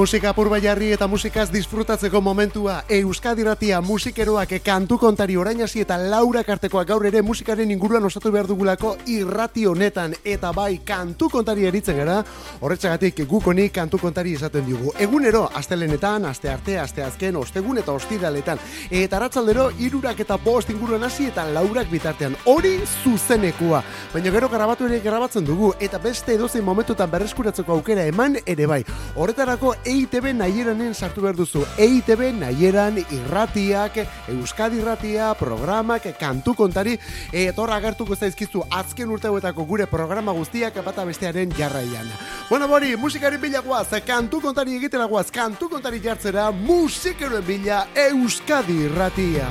Musika purba jarri eta musikaz disfrutatzeko momentua. Euskadi ratia musikeroak kantu kontari orain hasi eta laura kartekoak gaur ere musikaren inguruan osatu behar dugulako irrati honetan. Eta bai kantu kontari eritzen gara, horretxagatik gukoni kantu kontari esaten digu. Egunero, astelenetan, aste arte, aste azken, ostegun eta ostiraletan. Eta ratzaldero, irurak eta bost inguruan hasi eta laurak bitartean. Hori zuzenekua. Baina gero garabatu ere grabatzen dugu. Eta beste edozein momentutan berreskuratzeko aukera eman ere bai. Horretarako EITB nahieranen sartu behar duzu. EITB nahieran irratiak, Euskadi irratia, programak, kantu kontari, etorra agertuko zaizkizu azken urteguetako gure programa guztiak bata bestearen jarraian. Bueno, bori, musikari bila kantu kontari egitera guaz, kantu kontari jartzera, musikeroen bila Euskadi irratia.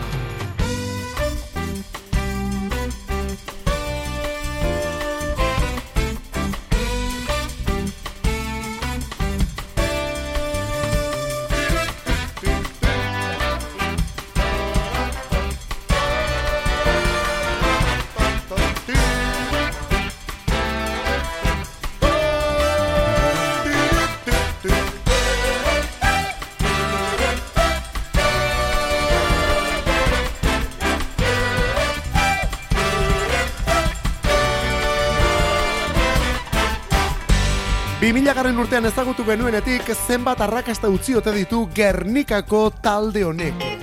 Garren urtean ezagutu genuenetik zenbat arrakasta utzi ote ditu Gernikako talde honek.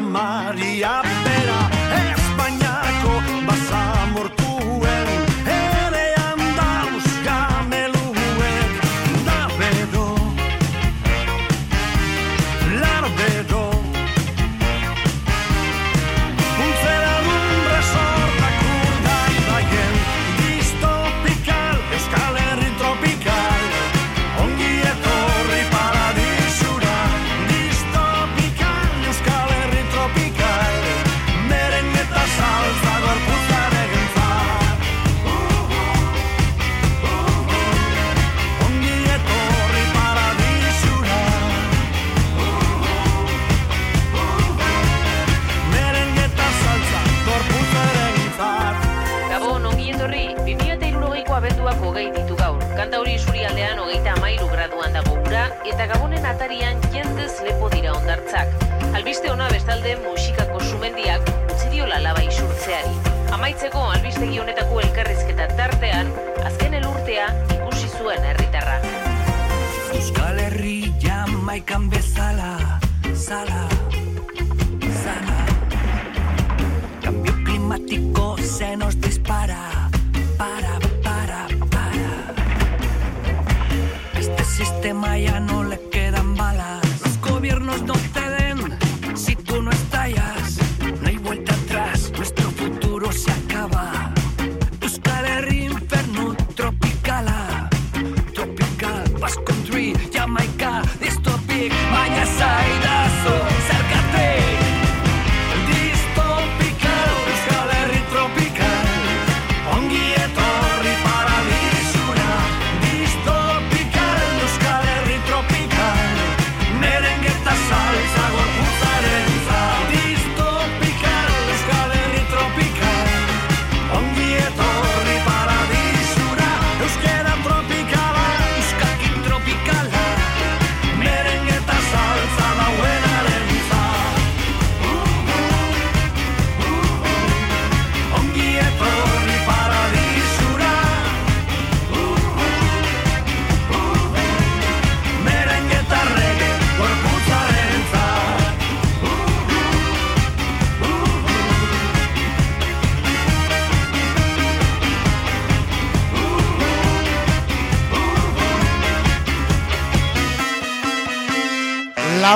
Maria. Cambio climático se nos dispara, para, para, para. Este sistema ya no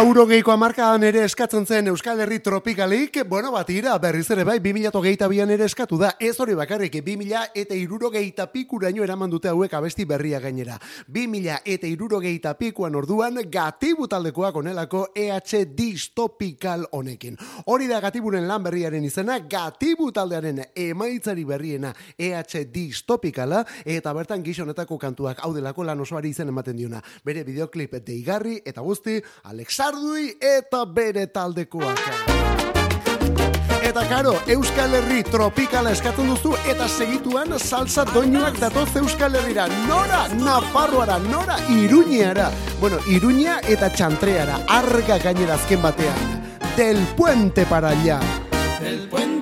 Lauro geiko amarkadan ere eskatzen zen Euskal Herri tropikalik, bueno, bat ira, berriz ere bai, 2008 bian ere eskatu da, ez hori bakarrik, 2000 eta irurogeita pikuraino eraman dute hauek abesti berria gainera. 2000 eta irurogeita pikuan orduan, gatibu taldekoak onelako EH distopikal honekin. Hori da gatiburen lan berriaren izena, gatibu taldearen emaitzari berriena EH distopikala, eta bertan gizonetako kantuak hau delako lan osoari izen ematen diona. Bere videoklip deigarri eta guzti, Alexardui eta bere taldekoak. Eta karo, Euskal Herri tropikala eskatzen duzu eta segituan salsa doinuak datoz Euskal Herrira. Nora, Nafarroara, nora, Iruñeara. Bueno, Iruña eta Txantreara, arga gainera azken batean. Del puente para allá. Del puente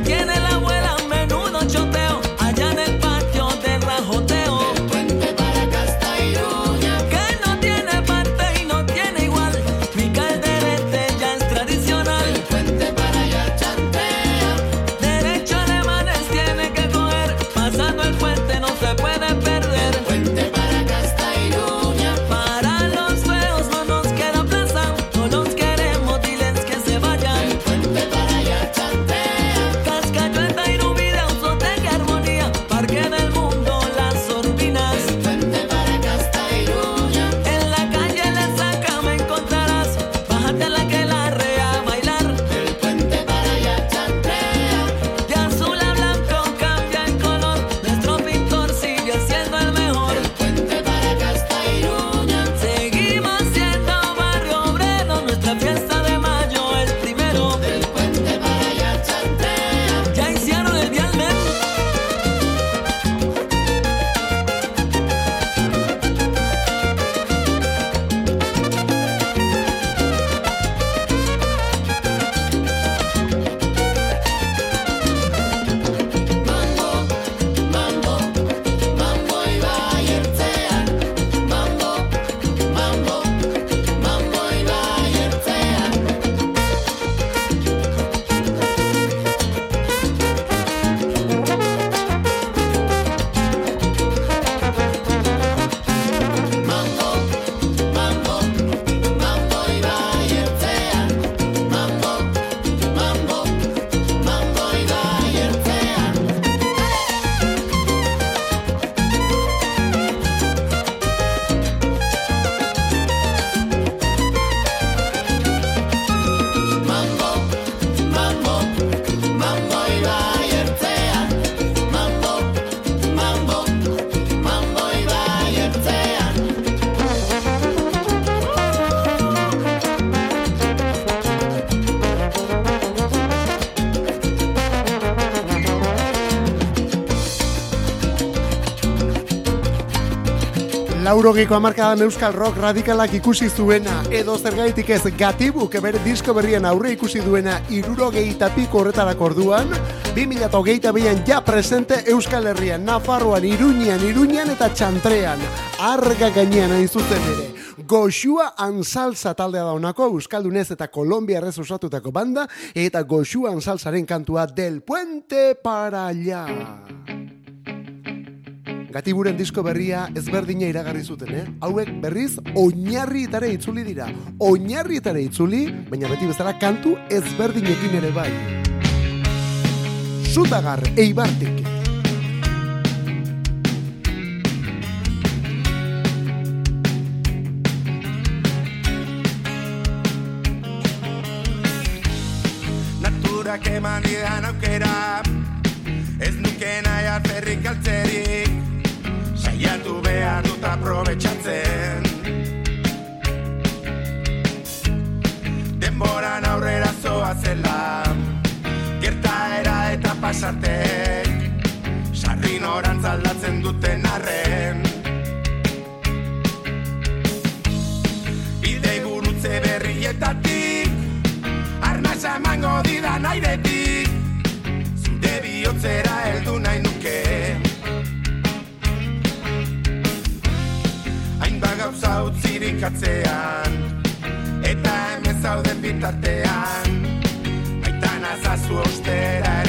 again. Laurogiko amarkadan euskal rock radikalak ikusi zuena, edo zergaitik ez gatibu bere disko berrien aurre ikusi duena irurogei tapiko horretarako orduan, 2008 behian ja presente euskal herrian, Nafarroan, Iruñan, Iruñan eta Txantrean, arga gainean hain zuzen ere. Goxua Ansalza taldea daunako, Euskaldunez eta Kolombia osatutako banda, eta Goxua Ansalzaren kantua del puente para allá. Gatiburen disko berria ezberdina iragarri zuten, eh? Hauek berriz oinarrietara itzuli dira. Oinarrietara itzuli, baina beti bezala kantu ezberdinekin ere bai. Zutagar, eibartik. Naturak eman didan aukera Ez nuke nahi alferrik altzerik Saiatu behar dut aprobetsatzen Denboran aurrera zoa zela. Gertaera eta pasartek Sarri norantz aldatzen duten arren. Bidei gurutze berrietatik Arnasa emango didan airetik. Zure bihotzera heldu utzirik atzean Eta hemen zauden bitartean Aitan azazu ostera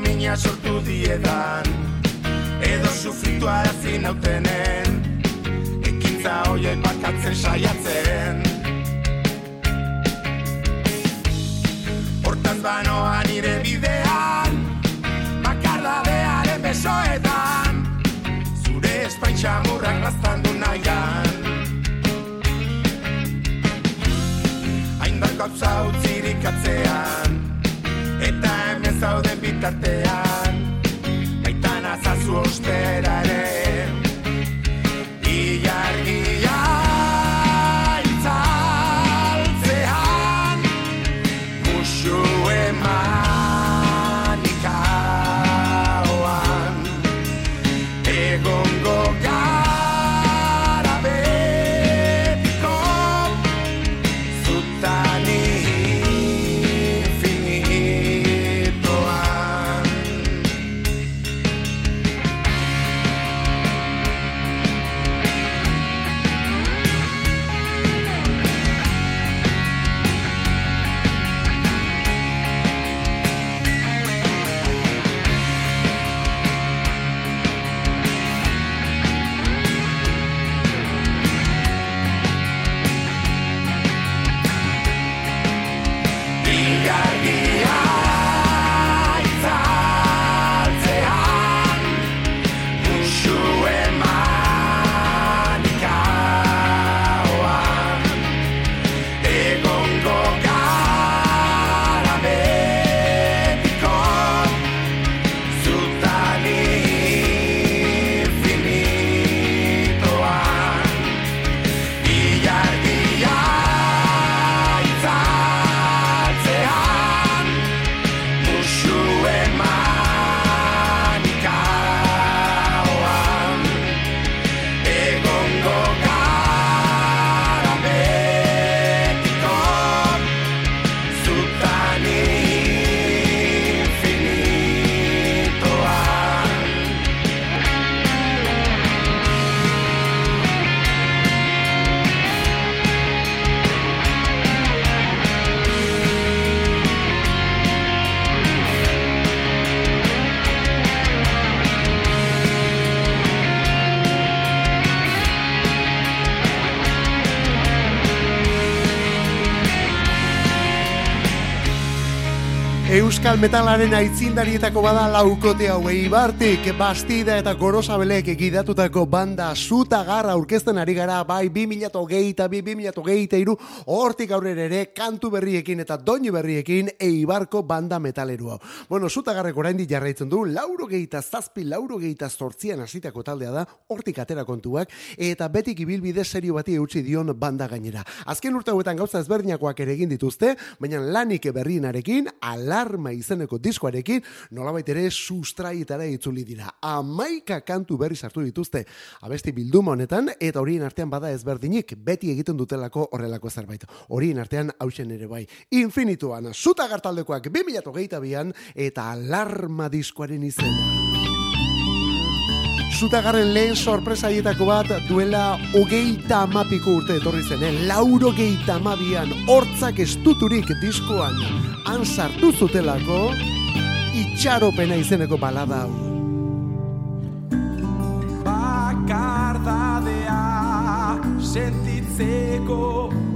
mina sortu diedan. Edo sufritu arazin autenen Ekintza hoia ipakatzen saiatzen. Hortaz banoa nire bidean Bakardadearen besoetan. Txamurrak lastan du nahian. Hainbat gauza utzirik atzean zauden Euskal metalaren aitzindarietako bada laukote hau eibartik, bastida eta gorosabelek egidatutako banda zuta garra aurkezten ari gara, bai 2008 eta 2008 iru, hortik aurrera ere kantu berriekin eta doinu berriekin eibarko banda metaleroa. Bueno, zuta garrek orain jarraitzen du, lauro geita zazpi, lauro geita zortzian hasitako taldea da, hortik atera kontuak, eta betik ibilbide serio bati eutzi dion banda gainera. Azken urte hauetan gauza ezberdinakoak ere egin dituzte, baina lanik berrienarekin, ala alarma izeneko diskoarekin nolabait ere sustraietara itzuli dira. Amaika kantu berri sartu dituzte abesti bilduma honetan eta horien artean bada ezberdinik beti egiten dutelako horrelako zerbait. Horien artean hausen ere bai. Infinituan, zuta gartaldekoak 2008an eta alarma diskoaren izena. Zutagarren lehen sorpresaietako bat duela hogeita amapiko urte etorri zen, eh? lauro geita amabian hortzak estuturik diskoan han sartu zutelako itxaropena izeneko balada hau. Bakardadea sentitzeko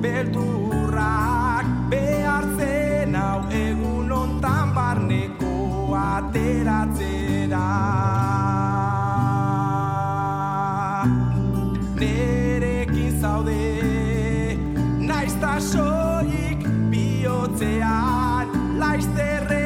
beldurrak behartzen hau egun ontan barneko ateratzera. Naizta soik bihotzean. Laizter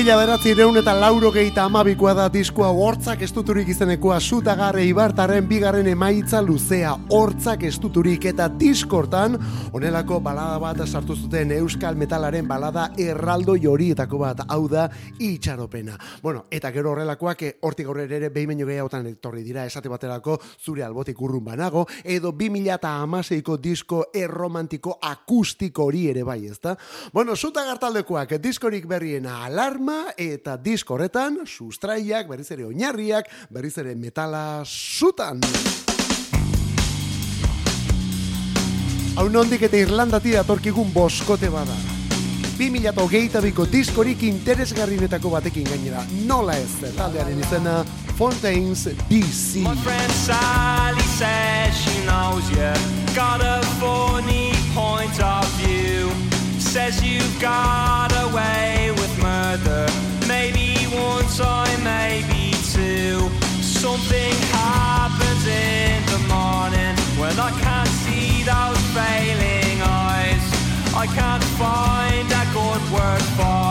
Mila beratzi reun eta lauro geita amabikoa da diskoa hortzak estuturik izenekoa sutagarre ibartaren bigarren emaitza luzea hortzak estuturik eta diskortan onelako balada bat sartu zuten euskal metalaren balada erraldo jorietako bat hau da itxaropena. Bueno, eta gero horrelakoak hortik aurrera ere behimenio gehiagotan etorri dira esate baterako zure albotik urrun banago edo 2000 eta amaseiko disko erromantiko akustiko hori ere bai ezta. Bueno, sutagartaldekoak diskorik berriena alarma eta disko horretan sustraiak, berriz ere oinarriak, berriz ere metala zutan. Hau nondik eta Irlandati datorkigun boskote bada. 2008 biko diskorik interesgarrinetako batekin gainera. Nola ez, taldearen izena Fontaines DC. My friend Sally says she knows you Got a funny point of view Says you got away with murder. Maybe one time, maybe two. Something happens in the morning when I can't see those failing eyes. I can't find a good word for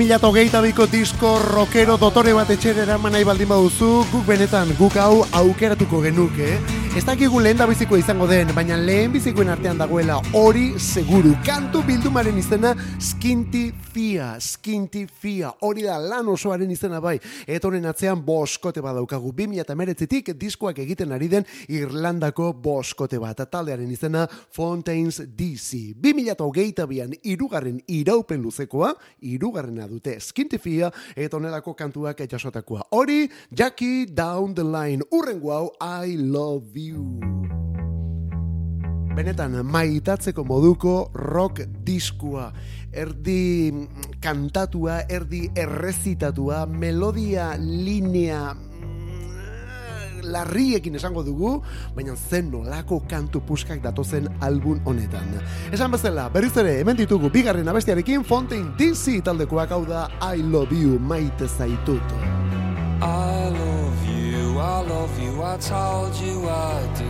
2008ko disko rockero dotore bat etxera eraman nahi baldin baduzu, guk benetan guk hau aukeratuko genuke. Ez dakigu lehen da biziko izango den, baina lehen bizikoen artean dagoela hori seguru. Kantu bildumaren izena Skinty Fia, Skinty Fia, hori da lan osoaren izena bai. Eta honen atzean boskote bat daukagu. 2008tik diskoak egiten ari den Irlandako boskote bat. Taldearen izena Fontaines DC. 2008 bian irugarren iraupen luzekoa, irugarrena dute Skinty Fia, eta honelako kantuak etxasotakoa. Hori, Jackie Down the Line, urrengo hau, I love you. Benetan, maitatzeko moduko rock diskua. Erdi kantatua, erdi errezitatua, melodia linea mm, larriekin esango dugu, baina zen nolako kantu puskak datozen album honetan. Esan bezala, berriz ere, hemen ditugu bigarren abestiarekin Fontaine DC taldekoak hau da I love you, maite zaitut. I love you, I love you, I told you I do.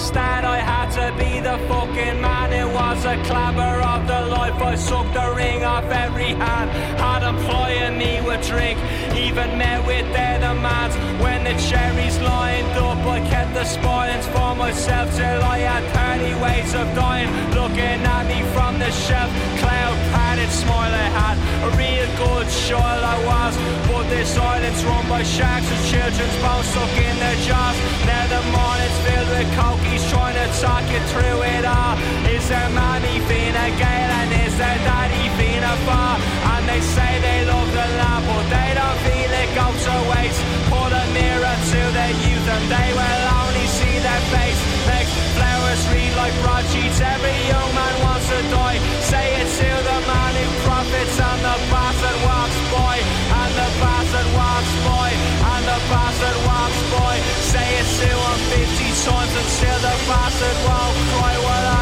start. I had to be the fucking man. It was a clabber of the life. I sucked the ring off every hand. Had employing me with drink. Even met with their demands. When the cherries lined up, I kept the spoons for myself till I had 30 ways of dying. Looking at me from the shelf, cloud padded smile I had. A real good show I was, but this island's run by sharks with children's bones stuck in their jaws. Now the morning's filled with cokies trying to talk you through it all. Is there mommy being a gale and is there daddy being a? And they say they love the lab, but they don't feel it goes away. waste. a mirror mirror to their youth and they will only see their face. Make flowers read like broadsheets. Every young man wants to die. Say it to the man who profits and the bastard walks boy. And the bastard walks boy. And the bastard walks boy. Say it to him 50 times until the bastard won't cry. Well,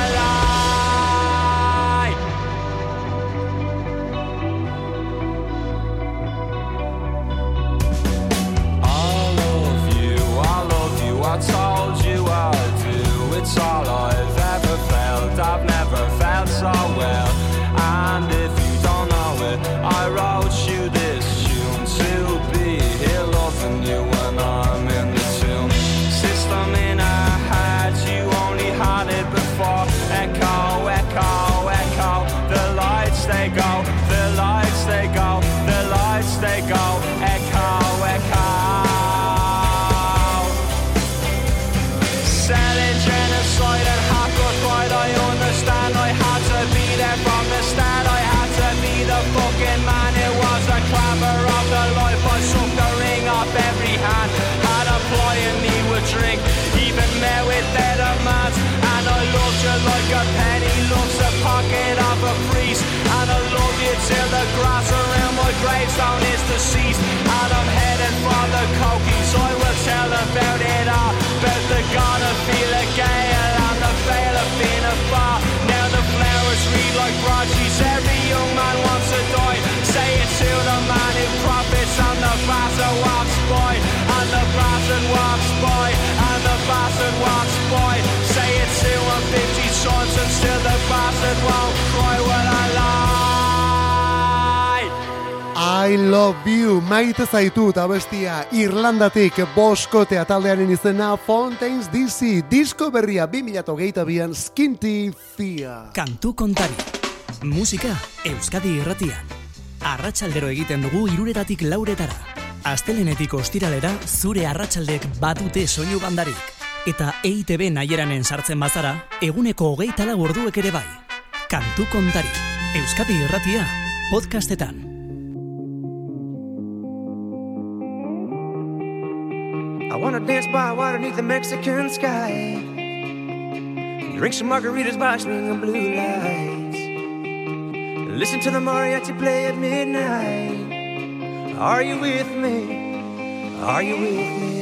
I love you, maite zaitut abestia Irlandatik boskotea taldearen izena Fontaines DC, disko berria 2008an Skinty Fia. Kantu kontari. Musika Euskadi irratian. Arratsaldero egiten dugu iruretatik lauretara. Astelenetik ostiralera zure arratsaldek badute soinu bandarik. Eta EITB naieranen sartzen bazara, eguneko hogeita lau ere bai. Kantu kontari. Euskadi irratia. Podcastetan. Wanna dance by water beneath the Mexican sky. Drink some margaritas by swinging blue lights. Listen to the mariachi play at midnight. Are you with me? Are you with me?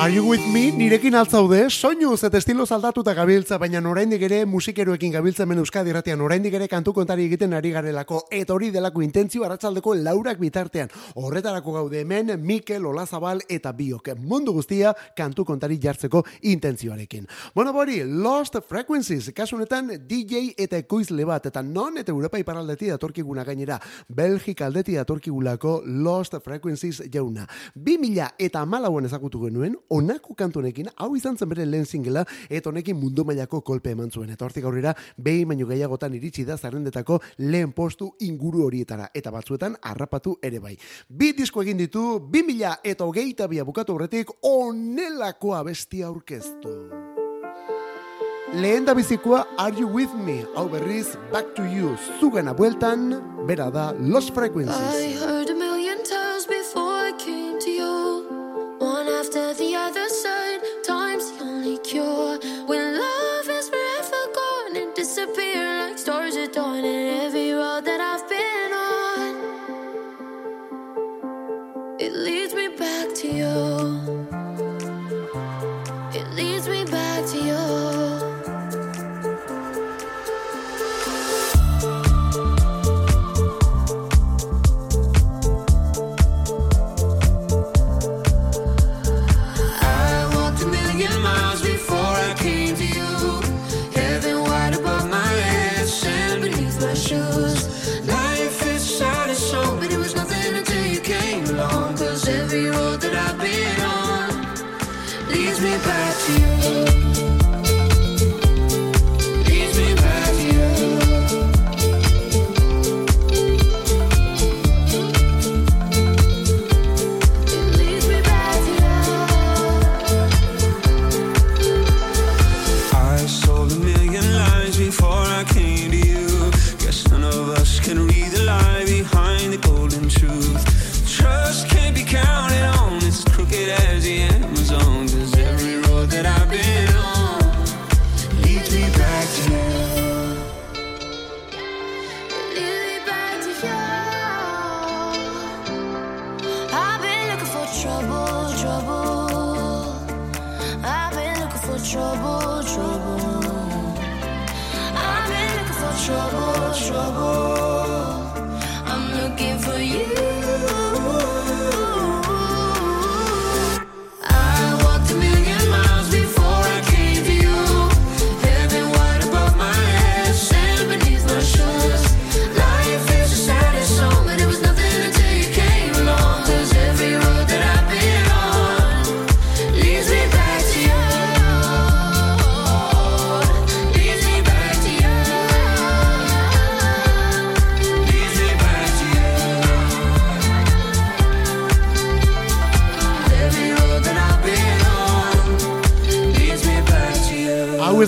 Are you with me? Nirekin altzaude, soinuz eta estilo aldatuta gabiltza, baina oraindik ere musikeroekin gabiltza hemen Euskadi irratian, oraindik ere kantu kontari egiten ari garelako, eta hori delako intentzio arratsaldeko laurak bitartean. Horretarako gaude hemen, Mikel, Olazabal eta Biok, mundu guztia kantu kontari jartzeko intentzioarekin. Bueno, bori, Lost Frequencies, kasunetan DJ eta ekoizle bat, eta non eta Europa iparaldeti datorkiguna gainera, Belgik aldeti datorkigulako Lost Frequencies jauna. 2000 eta malauen ezagutu genuen, onako kantunekin, hau izan zen bere lehen singela, eta honekin mundu mailako kolpe eman zuen. Eta hortik aurrera, behin baino gehiagotan iritsi da zarrendetako lehen postu inguru horietara, eta batzuetan harrapatu ere bai. Bi disko egin ditu, 2000 eta hogeita bia bukatu horretik, onelako abestia aurkeztu. Lehen da bizikoa Are You With Me? Hau berriz Back to You zugana bueltan, bera da Los I Frequencies. heard a disappear like stars at dawn. And every road that I've been on, it leads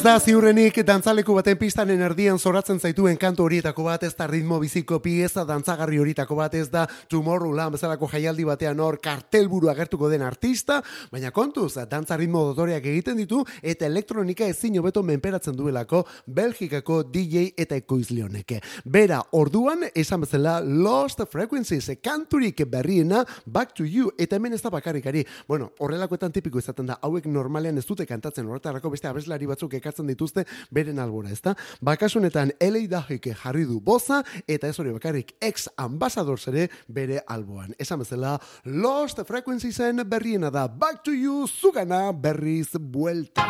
ez da ziurrenik dantzaleku baten pistanen erdian zoratzen zaituen kantu horietako bat ez da ritmo biziko pieza dantzagarri horietako bat ez da Tomorrowland bezalako jaialdi batean hor kartelburu agertuko den artista, baina kontuz, dantza ritmo dotoreak egiten ditu eta elektronika ezin hobeto menperatzen duelako Belgikako DJ eta ekoizle honeke. Bera, orduan, esan bezala Lost Frequencies, kanturik berriena Back to You, eta hemen ez da bakarrikari. Bueno, horrelakoetan tipiko izaten da, hauek normalean ez dute kantatzen horretarako beste abeslari batzuk ekartzen dituzte beren albora, ezta? Bakasunetan LA Dajik jarri du boza eta ez hori bakarrik ex ambassadors ere bere alboan. Esan bezala Lost Frequenciesen berriena da Back to You zugana berriz buelta.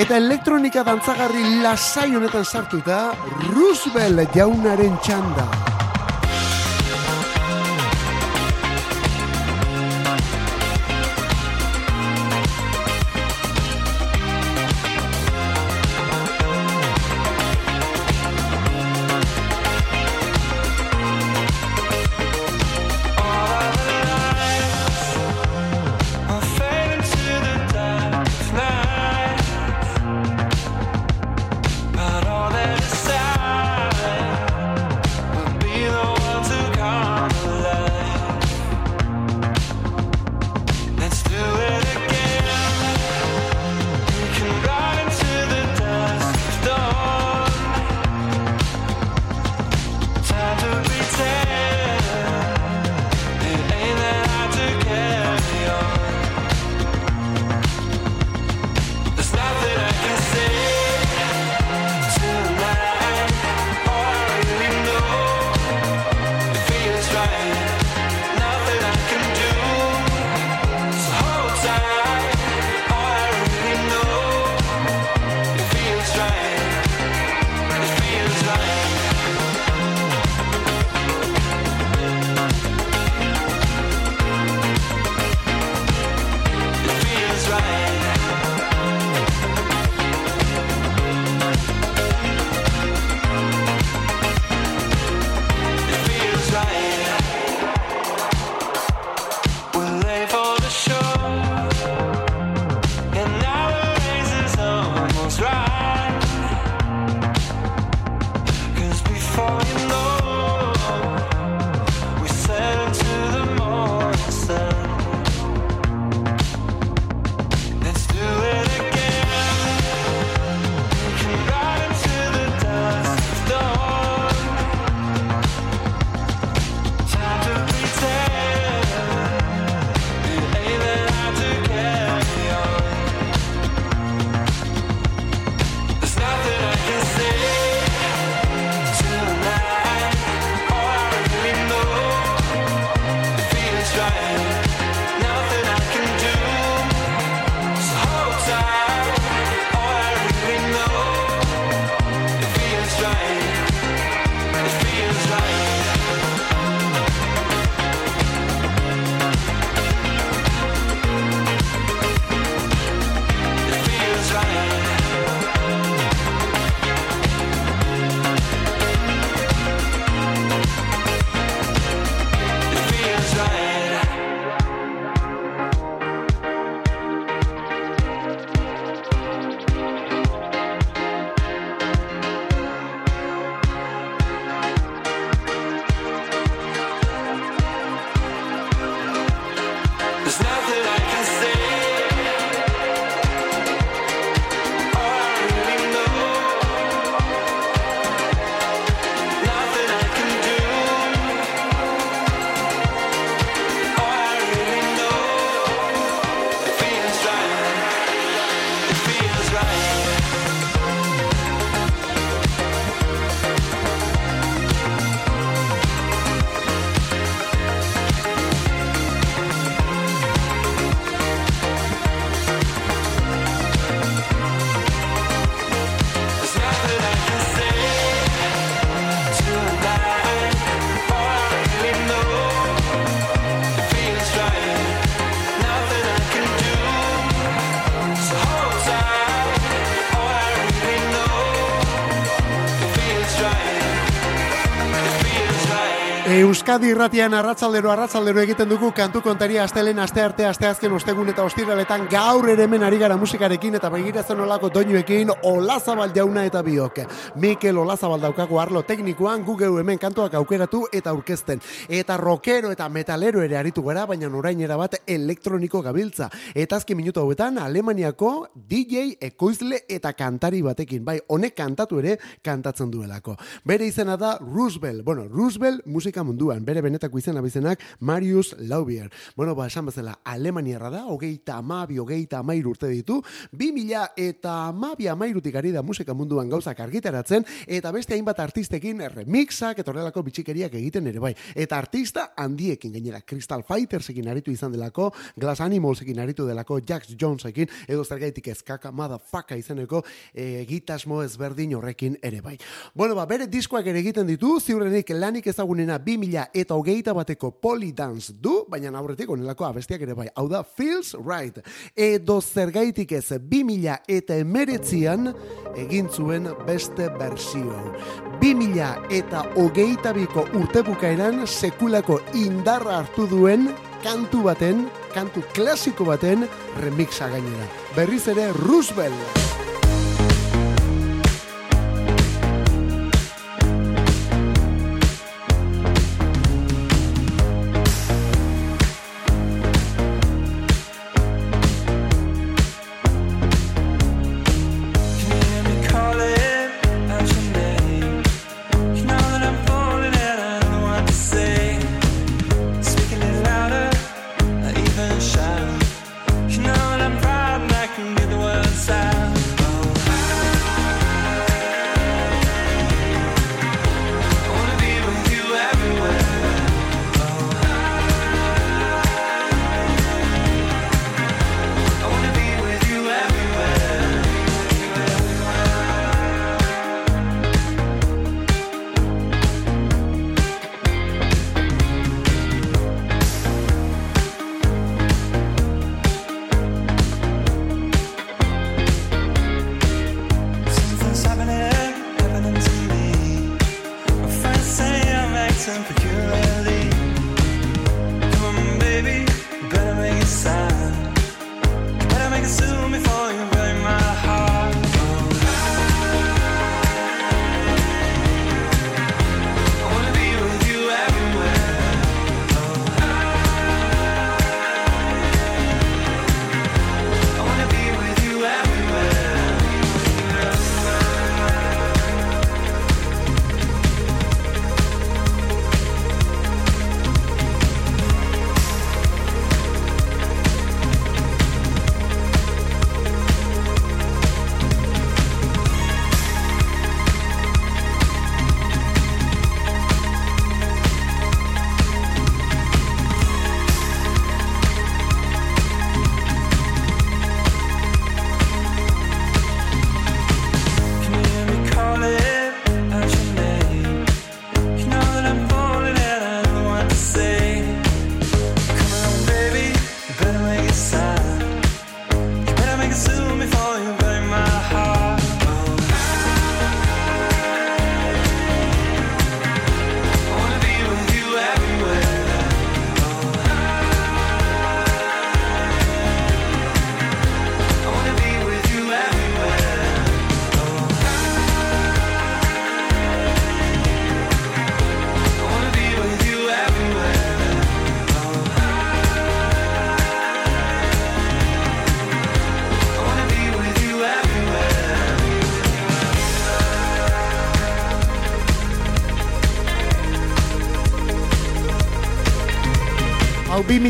Eta elektronika dantzagarri lasai honetan sartuta Roosevelt jaunaren txanda. Euskadi irratian arratzaldero arratzaldero egiten dugu kantu kontaria astelen aste arte aste azken ostegun eta ostiraletan gaur ere hemen ari gara musikarekin eta begiratzen olako doinuekin Olazabal jauna eta biok. Mikel Olazabal daukago arlo teknikoan gugeu hemen kantuak aukeratu eta aurkezten. Eta rockero eta metalero ere aritu gara, baina orainera bat elektroniko gabiltza. Eta azken minutu hauetan Alemaniako DJ ekoizle eta kantari batekin. Bai, honek kantatu ere kantatzen duelako. Bere izena da Roosevelt. Bueno, Roosevelt musika munduan, bere benetako izena bizenak Marius Laubier. Bueno, ba, esan bezala, Alemaniarra da, hogeita amabi, hogeita amairu urte ditu, bi mila eta amabi amairutik ari da musika munduan gauzak argitaratzen, eta beste hainbat artistekin remixak, eta horrelako bitxikeriak egiten ere bai. Eta artista handiekin gainera, Crystal Fightersekin aritu izan delako, Glass Animalsekin aritu delako, Jax Jonesekin, edo zergaitik ezkaka, motherfucker izeneko, e, gitasmo ezberdin horrekin ere bai. Bueno, ba, bere diskoak ere egiten ditu, ziurrenik lanik ezagunena 2000 eta hogeita bateko polidance du, baina aurretik onelako abestiak ere bai. Hau da, feels right. Edo zergaitik ez 2000 eta emeretzian egin zuen beste bersio. 2000 eta hogeita biko urte bukaeran sekulako indarra hartu duen kantu baten, kantu klasiko baten remixa gainera. Berriz ere Roosevelt.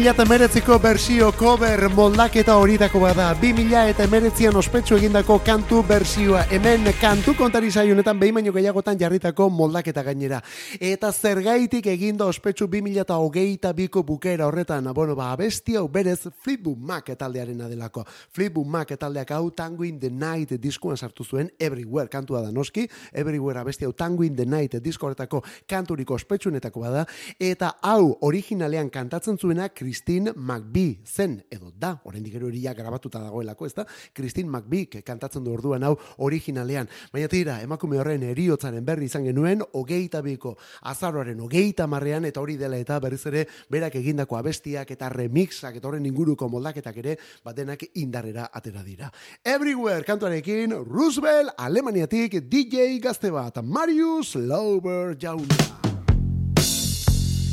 2008ko bersio cover moldaketa horietako bada. 2008an ospetsu egindako kantu bersioa. Hemen kantu kontari saionetan behin baino gehiagotan jarritako moldaketa gainera. Eta zergaitik eginda ospetsu 2008ko bukera horretan. Bueno, ba, abesti hau berez Flipbook Mac etaldearen adelako. Flipbook Mac etaldeak hau Tango in the Night diskuan sartu zuen Everywhere kantua da noski. Everywhere abesti hau Tango in the Night disko horretako kanturiko ospetsuenetako bada. Eta hau originalean kantatzen zuena Chris Christine McBee zen, edo da, oraindik gero hori ja grabatuta dagoelako, ez da? Christine McBee kantatzen du orduan hau originalean. Baina tira, emakume horren eriotzaren berri izan genuen, hogeita biko azaroaren hogeita marrean, eta hori dela eta berriz ere berak egindako abestiak eta remixak eta horren inguruko moldaketak ere batenak indarrera atera dira. Everywhere kantuarekin Roosevelt Alemaniatik DJ gazte bat Marius Lauber jauna.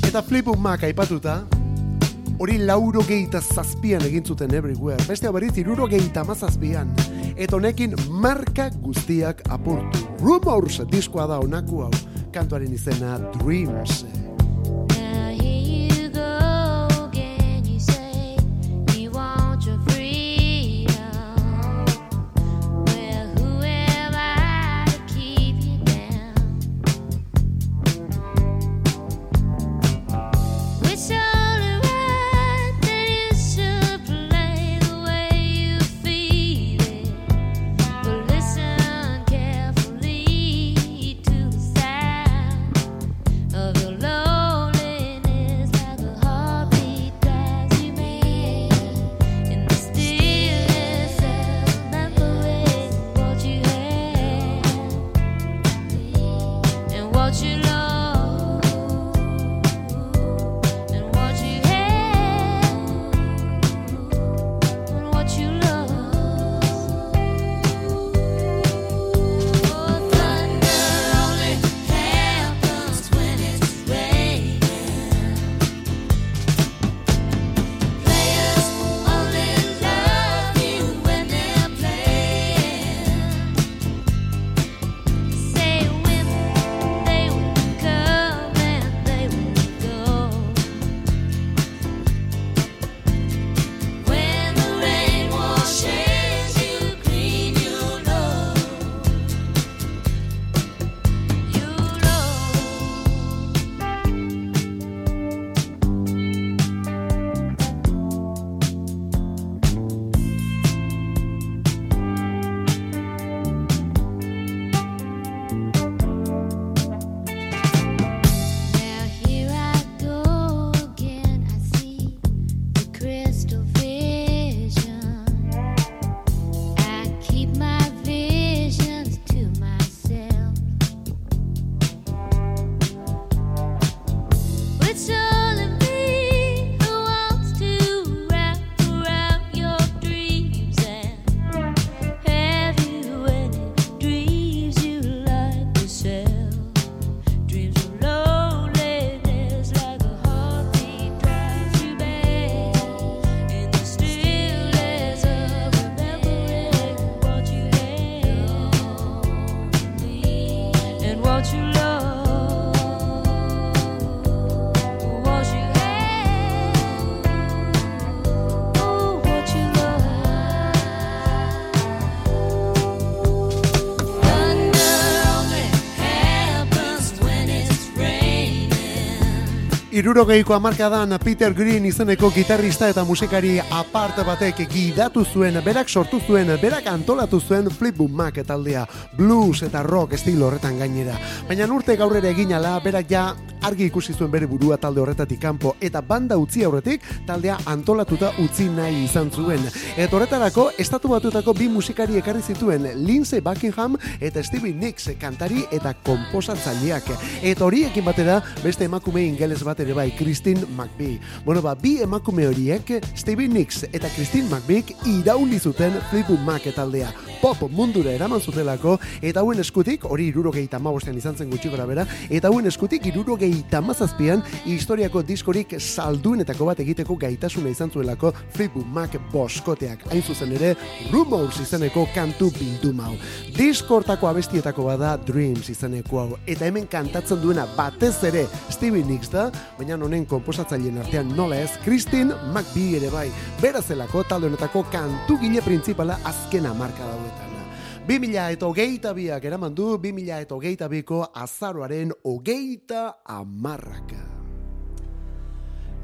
Eta Flipbook Mac aipatuta, hori lauro geita zazpian egin zuten everywhere. Beste hau berriz iruro geita mazazpian. Eta honekin marka guztiak apurtu. Rumors diskoa da onako hau. Kantuaren izena Dreams. Irurogeiko amarkadan Peter Green izeneko gitarrista eta musikari aparte batek gidatu zuen, berak sortu zuen, berak antolatu zuen Flipbook Mac taldea, blues eta rock estilo horretan gainera. Baina urte gaurrera egin ala, berak ja argi ikusi zuen bere burua talde horretatik kanpo eta banda utzi aurretik taldea antolatuta utzi nahi izan zuen. Eta horretarako estatu batutako bi musikari ekarri zituen Lindsey Buckingham eta Stevie Nicks kantari eta komposatzaileak. Eta horiekin batera beste emakume ingeles bat ere bai, Christine McVie. Bueno, ba, bi emakume horiek, Stevie Nicks eta Christine McVie irauli zuten Fleetwood Mac taldea. Pop mundura eraman zutelako, eta hauen eskutik, hori irurogeita mabostean izan zen gutxi bera, eta hauen eskutik irurogeita mazazpian, historiako diskorik salduenetako bat egiteko gaitasuna izan zuelako Fleetwood Mac boskoteak. Hain zuzen ere, Rumors izeneko kantu bilduma hau. Diskortako abestietako bada Dreams izeneko hau. Eta hemen kantatzen duena batez ere Stevie Nicks da, baina honen komposatzaileen artean nola ez, Christine McVie ere bai. Berazelako talde honetako kantu gile printzipala azkena marka dauetan. 2000 eta hogeita biak eraman du, 2000 eta hogeita biko azaroaren hogeita amarraka.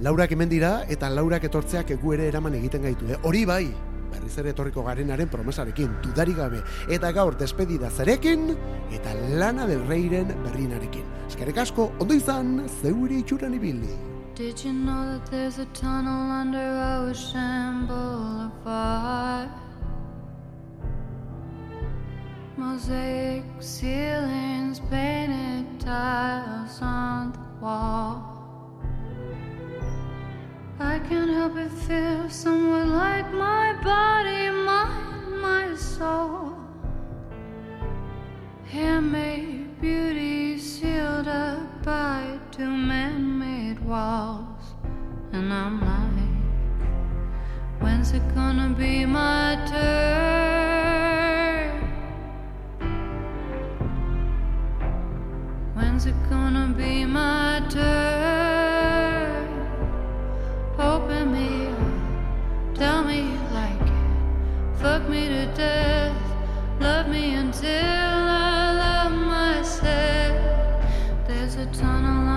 Laurak hemen dira eta laurak etortzeak egu ere eraman egiten gaitu. Eh? Hori bai, berriz ere etorriko garenaren promesarekin, dudari gabe, eta gaur despedida zarekin, eta lana del reiren berrinarekin. Eskerrik asko, ondo izan, zeuri itxuran ibili. Did you know that there's a tunnel under Ocean Boulevard? Mosaic ceilings, painted tiles on the wall. I can't help but feel somewhat like my body, mind, my soul. Handmade beauty sealed up by two man made walls. And I'm like, when's it gonna be my turn? When's it gonna be my turn? Open me up, tell me you like it. Fuck me to death, love me until I love myself. There's a tunnel.